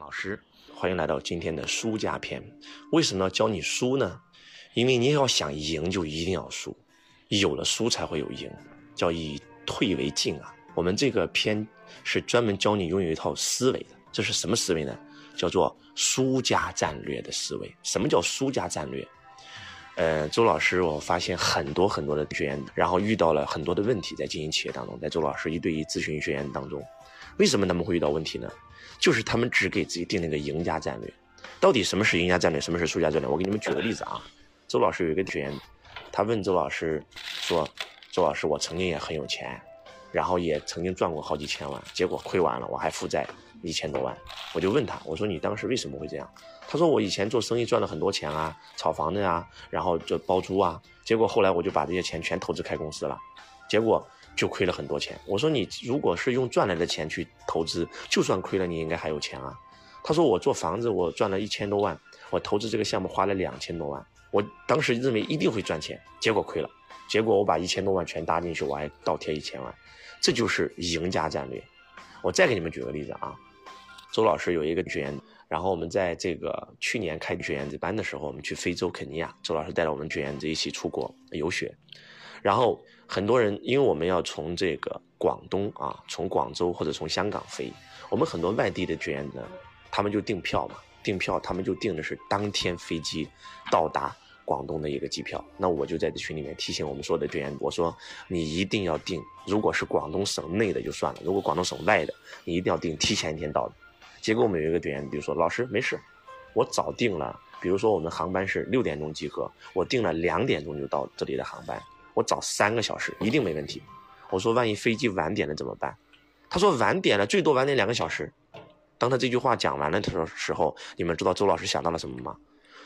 老师，欢迎来到今天的输家篇。为什么要教你输呢？因为你要想赢，就一定要输，有了输才会有赢，叫以退为进啊。我们这个篇是专门教你拥有一套思维的，这是什么思维呢？叫做输家战略的思维。什么叫输家战略？呃，周老师，我发现很多很多的学员，然后遇到了很多的问题，在经营企业当中，在周老师一对一咨询学员当中，为什么他们会遇到问题呢？就是他们只给自己定了个赢家战略。到底什么是赢家战略，什么是输家战略？我给你们举个例子啊。周老师有一个学员，他问周老师说：“周老师，我曾经也很有钱，然后也曾经赚过好几千万，结果亏完了，我还负债一千多万。”我就问他，我说：“你当时为什么会这样？”他说：“我以前做生意赚了很多钱啊，炒房子呀，然后就包租啊，结果后来我就把这些钱全投资开公司了，结果就亏了很多钱。”我说：“你如果是用赚来的钱去投资，就算亏了，你应该还有钱啊。”他说：“我做房子，我赚了一千多万，我投资这个项目花了两千多万。”我当时认为一定会赚钱，结果亏了，结果我把一千多万全搭进去，我还倒贴一千万，这就是赢家战略。我再给你们举个例子啊，周老师有一个学员，然后我们在这个去年开学员子班的时候，我们去非洲肯尼亚，周老师带着我们学员子一起出国游学，然后很多人因为我们要从这个广东啊，从广州或者从香港飞，我们很多外地的学员呢，他们就订票嘛，订票他们就订的是当天飞机到达。广东的一个机票，那我就在这群里面提醒我们所有的学员，我说你一定要订，如果是广东省内的就算了，如果广东省外的，你一定要订提前一天到的。结果我们有一个学员，比如说老师没事，我早订了，比如说我们航班是六点钟集合，我订了两点钟就到这里的航班，我早三个小时一定没问题。我说万一飞机晚点了怎么办？他说晚点了最多晚点两个小时。当他这句话讲完了的时候，你们知道周老师想到了什么吗？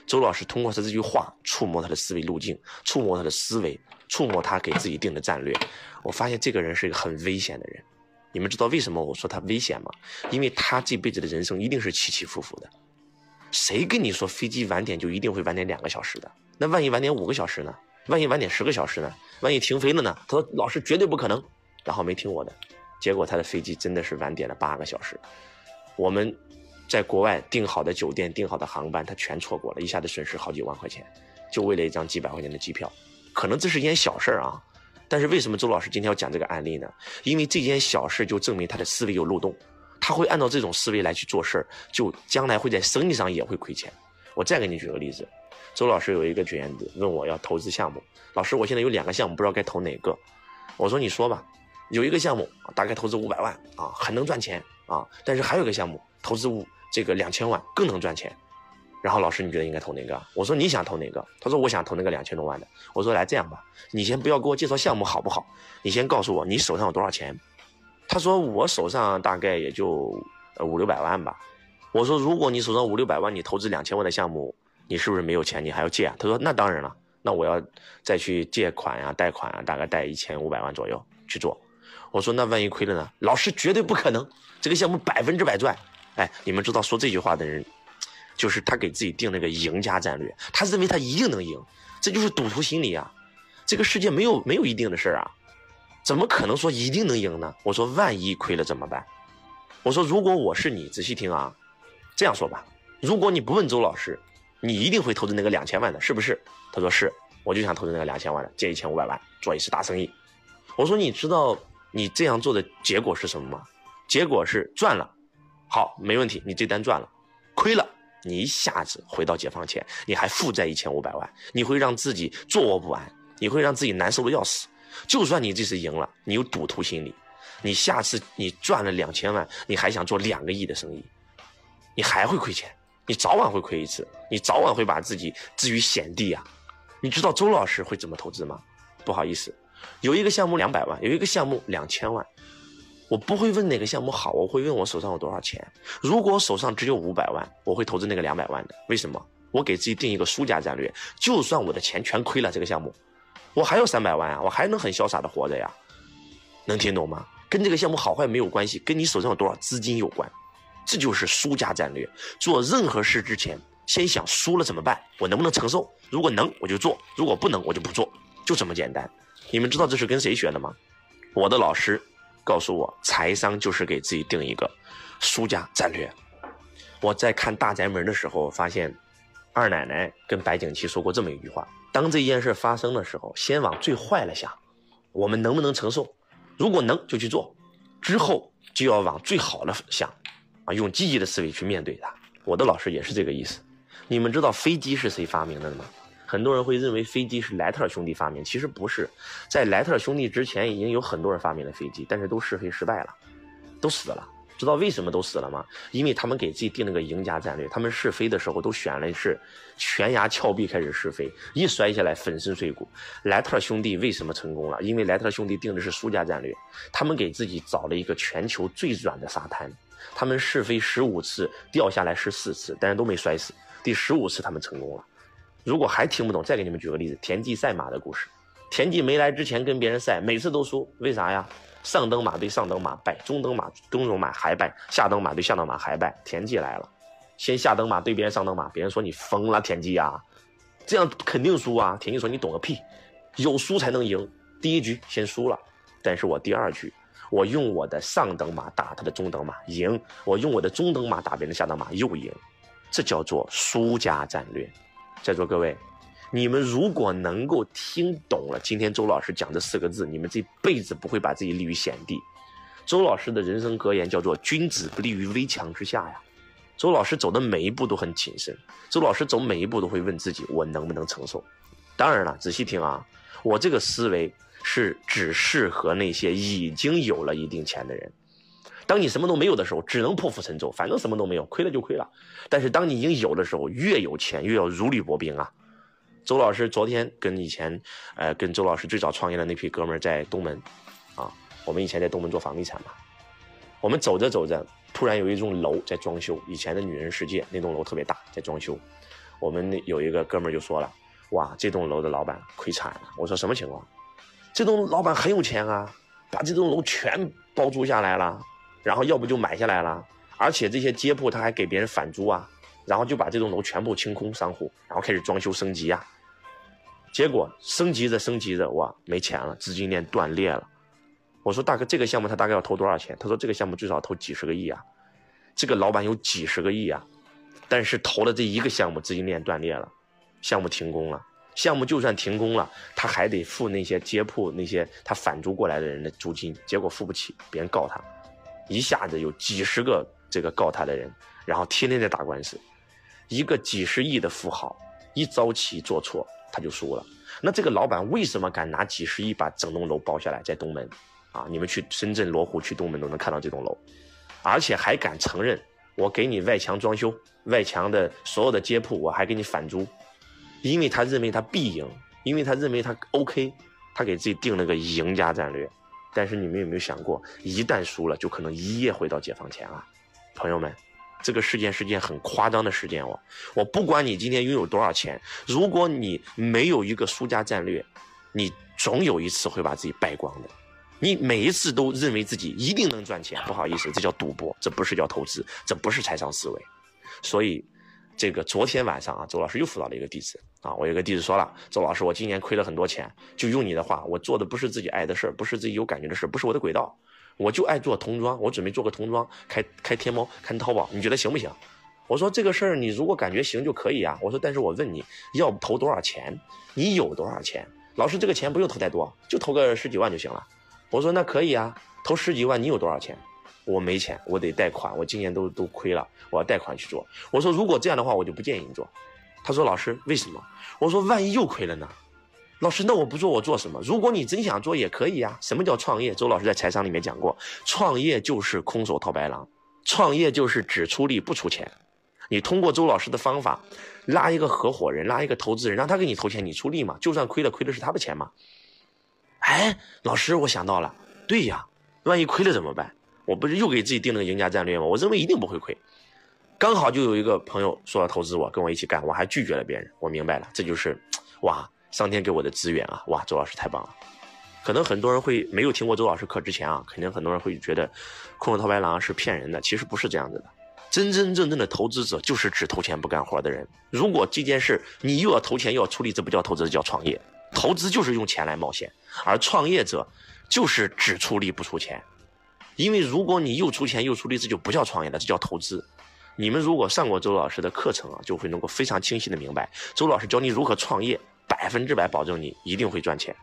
周老师通过他这句话触摸他的思维路径，触摸他的思维，触摸他给自己定的战略。我发现这个人是一个很危险的人。你们知道为什么我说他危险吗？因为他这辈子的人生一定是起起伏伏的。谁跟你说飞机晚点就一定会晚点两个小时的？那万一晚点五个小时呢？万一晚点十个小时呢？万一停飞了呢？他说老师绝对不可能，然后没听我的，结果他的飞机真的是晚点了八个小时。我们。在国外订好的酒店、订好的航班，他全错过了，一下子损失好几万块钱，就为了一张几百块钱的机票。可能这是一件小事儿啊，但是为什么周老师今天要讲这个案例呢？因为这件小事就证明他的思维有漏洞，他会按照这种思维来去做事儿，就将来会在生意上也会亏钱。我再给你举个例子，周老师有一个学员子问我要投资项目，老师，我现在有两个项目，不知道该投哪个。我说你说吧，有一个项目大概投资五百万啊，很能赚钱啊，但是还有一个项目投资五。这个两千万更能赚钱，然后老师你觉得应该投哪个？我说你想投哪个？他说我想投那个两千多万的。我说来这样吧，你先不要给我介绍项目好不好？你先告诉我你手上有多少钱。他说我手上大概也就五六百万吧。我说如果你手上五六百万，你投资两千万的项目，你是不是没有钱？你还要借啊？他说那当然了，那我要再去借款呀、贷款啊，大概贷一千五百万左右去做。我说那万一亏了呢？老师绝对不可能，这个项目百分之百赚。哎，你们知道说这句话的人，就是他给自己定了个赢家战略，他认为他一定能赢，这就是赌徒心理啊！这个世界没有没有一定的事啊，怎么可能说一定能赢呢？我说万一亏了怎么办？我说如果我是你，仔细听啊，这样说吧，如果你不问周老师，你一定会投资那个两千万的，是不是？他说是，我就想投资那个两千万的，借一千五百万做一次大生意。我说你知道你这样做的结果是什么吗？结果是赚了。好，没问题，你这单赚了，亏了，你一下子回到解放前，你还负债一千五百万，你会让自己坐卧不安，你会让自己难受的要死。就算你这次赢了，你有赌徒心理，你下次你赚了两千万，你还想做两个亿的生意，你还会亏钱，你早晚会亏一次，你早晚会把自己置于险地啊。你知道周老师会怎么投资吗？不好意思，有一个项目两百万，有一个项目两千万。我不会问哪个项目好，我会问我手上有多少钱。如果我手上只有五百万，我会投资那个两百万的。为什么？我给自己定一个输家战略，就算我的钱全亏了，这个项目，我还有三百万啊，我还能很潇洒的活着呀。能听懂吗？跟这个项目好坏没有关系，跟你手上有多少资金有关。这就是输家战略。做任何事之前，先想输了怎么办？我能不能承受？如果能，我就做；如果不能，我就不做。就这么简单。你们知道这是跟谁学的吗？我的老师。告诉我，财商就是给自己定一个输家战略。我在看《大宅门》的时候，发现二奶奶跟白景琦说过这么一句话：当这件事发生的时候，先往最坏了想，我们能不能承受？如果能，就去做；之后就要往最好的想，啊，用积极的思维去面对它。我的老师也是这个意思。你们知道飞机是谁发明的吗？很多人会认为飞机是莱特兄弟发明，其实不是，在莱特兄弟之前已经有很多人发明了飞机，但是都试飞失败了，都死了。知道为什么都死了吗？因为他们给自己定了个赢家战略，他们试飞的时候都选了是悬崖峭壁开始试飞，一摔下来粉身碎骨。莱特兄弟为什么成功了？因为莱特兄弟定的是输家战略，他们给自己找了一个全球最软的沙滩，他们试飞十五次掉下来十四次，但是都没摔死，第十五次他们成功了。如果还听不懂，再给你们举个例子：田忌赛马的故事。田忌没来之前跟别人赛，每次都输，为啥呀？上等马对上等马败，中等马中等马还败，下等马对下等马还败。田忌来了，先下等马对别人上等马，别人说你疯了，田忌呀，这样肯定输啊。田忌说你懂个屁，有输才能赢。第一局先输了，但是我第二局，我用我的上等马打他的中等马赢，我用我的中等马打别人的下等马又赢，这叫做输家战略。在座各位，你们如果能够听懂了今天周老师讲这四个字，你们这辈子不会把自己立于险地。周老师的人生格言叫做“君子不立于危墙之下”呀。周老师走的每一步都很谨慎，周老师走每一步都会问自己：我能不能承受？当然了，仔细听啊，我这个思维是只适合那些已经有了一定钱的人。当你什么都没有的时候，只能破釜沉舟，反正什么都没有，亏了就亏了。但是当你已经有的时候，越有钱越要如履薄冰啊！周老师昨天跟以前，呃，跟周老师最早创业的那批哥们在东门，啊，我们以前在东门做房地产嘛，我们走着走着，突然有一栋楼在装修，以前的女人世界那栋楼特别大，在装修，我们那有一个哥们就说了，哇，这栋楼的老板亏惨了。我说什么情况？这栋老板很有钱啊，把这栋楼全包租下来了。然后要不就买下来了，而且这些街铺他还给别人返租啊，然后就把这栋楼全部清空商户，然后开始装修升级啊。结果升级着升级着，哇，没钱了，资金链断裂了。我说大哥，这个项目他大概要投多少钱？他说这个项目最少投几十个亿啊。这个老板有几十个亿啊，但是投了这一个项目，资金链断裂了，项目停工了。项目就算停工了，他还得付那些街铺那些他返租过来的人的租金，结果付不起，别人告他。一下子有几十个这个告他的人，然后天天在打官司。一个几十亿的富豪，一招棋做错他就输了。那这个老板为什么敢拿几十亿把整栋楼包下来，在东门？啊，你们去深圳罗湖去东门都能看到这栋楼，而且还敢承认我给你外墙装修，外墙的所有的街铺我还给你返租，因为他认为他必赢，因为他认为他 OK，他给自己定了个赢家战略。但是你们有没有想过，一旦输了，就可能一夜回到解放前啊？朋友们，这个事件是件很夸张的事件哦。我不管你今天拥有多少钱，如果你没有一个输家战略，你总有一次会把自己败光的。你每一次都认为自己一定能赚钱，不好意思，这叫赌博，这不是叫投资，这不是财商思维。所以。这个昨天晚上啊，周老师又辅导了一个弟子啊。我有个弟子说了，周老师，我今年亏了很多钱，就用你的话，我做的不是自己爱的事儿，不是自己有感觉的事儿，不是我的轨道，我就爱做童装，我准备做个童装，开开天猫，开淘宝，你觉得行不行？我说这个事儿你如果感觉行就可以啊。我说但是我问你要投多少钱？你有多少钱？老师这个钱不用投太多，就投个十几万就行了。我说那可以啊，投十几万，你有多少钱？我没钱，我得贷款，我今年都都亏了，我要贷款去做。我说如果这样的话，我就不建议你做。他说老师为什么？我说万一又亏了呢？老师那我不做我做什么？如果你真想做也可以呀。什么叫创业？周老师在财商里面讲过，创业就是空手套白狼，创业就是只出力不出钱。你通过周老师的方法，拉一个合伙人，拉一个投资人，让他给你投钱，你出力嘛？就算亏了，亏的是他的钱嘛？哎，老师我想到了，对呀，万一亏了怎么办？我不是又给自己定了个赢家战略吗？我认为一定不会亏，刚好就有一个朋友说要投资我，跟我一起干，我还拒绝了别人。我明白了，这就是哇，上天给我的资源啊！哇，周老师太棒了。可能很多人会没有听过周老师课之前啊，肯定很多人会觉得空手套白狼是骗人的。其实不是这样子的，真真正正的投资者就是只投钱不干活的人。如果这件事你又要投钱又要出力，这不叫投资，这叫创业。投资就是用钱来冒险，而创业者就是只出力不出钱。因为如果你又出钱又出力，这就不叫创业了，这叫投资。你们如果上过周老师的课程啊，就会能够非常清晰的明白，周老师教你如何创业，百分之百保证你一定会赚钱，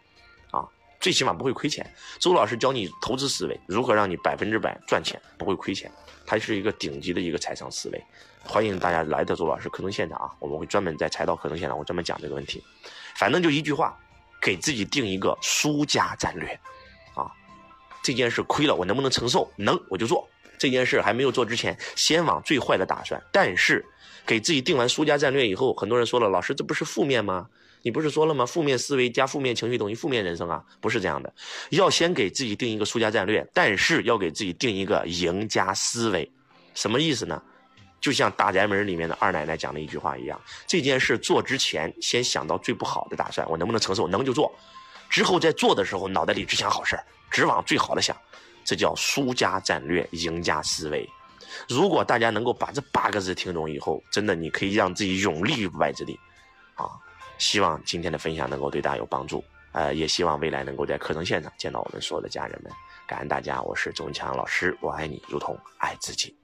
啊，最起码不会亏钱。周老师教你投资思维，如何让你百分之百赚钱，不会亏钱，它是一个顶级的一个财商思维。欢迎大家来到周老师课程现场啊，我们会专门在财道课程现场，我专门讲这个问题。反正就一句话，给自己定一个输家战略，这件事亏了我能不能承受？能我就做。这件事还没有做之前，先往最坏的打算。但是给自己定完输家战略以后，很多人说了，老师这不是负面吗？你不是说了吗？负面思维加负面情绪等于负面人生啊？不是这样的，要先给自己定一个输家战略，但是要给自己定一个赢家思维。什么意思呢？就像大宅门里面的二奶奶讲的一句话一样，这件事做之前先想到最不好的打算，我能不能承受？能就做，之后在做的时候脑袋里只想好事只往最好的想，这叫输家战略、赢家思维。如果大家能够把这八个字听懂以后，真的你可以让自己永立于不败之地，啊！希望今天的分享能够对大家有帮助，呃，也希望未来能够在课程现场见到我们所有的家人们。感恩大家，我是周文强老师，我爱你如同爱自己。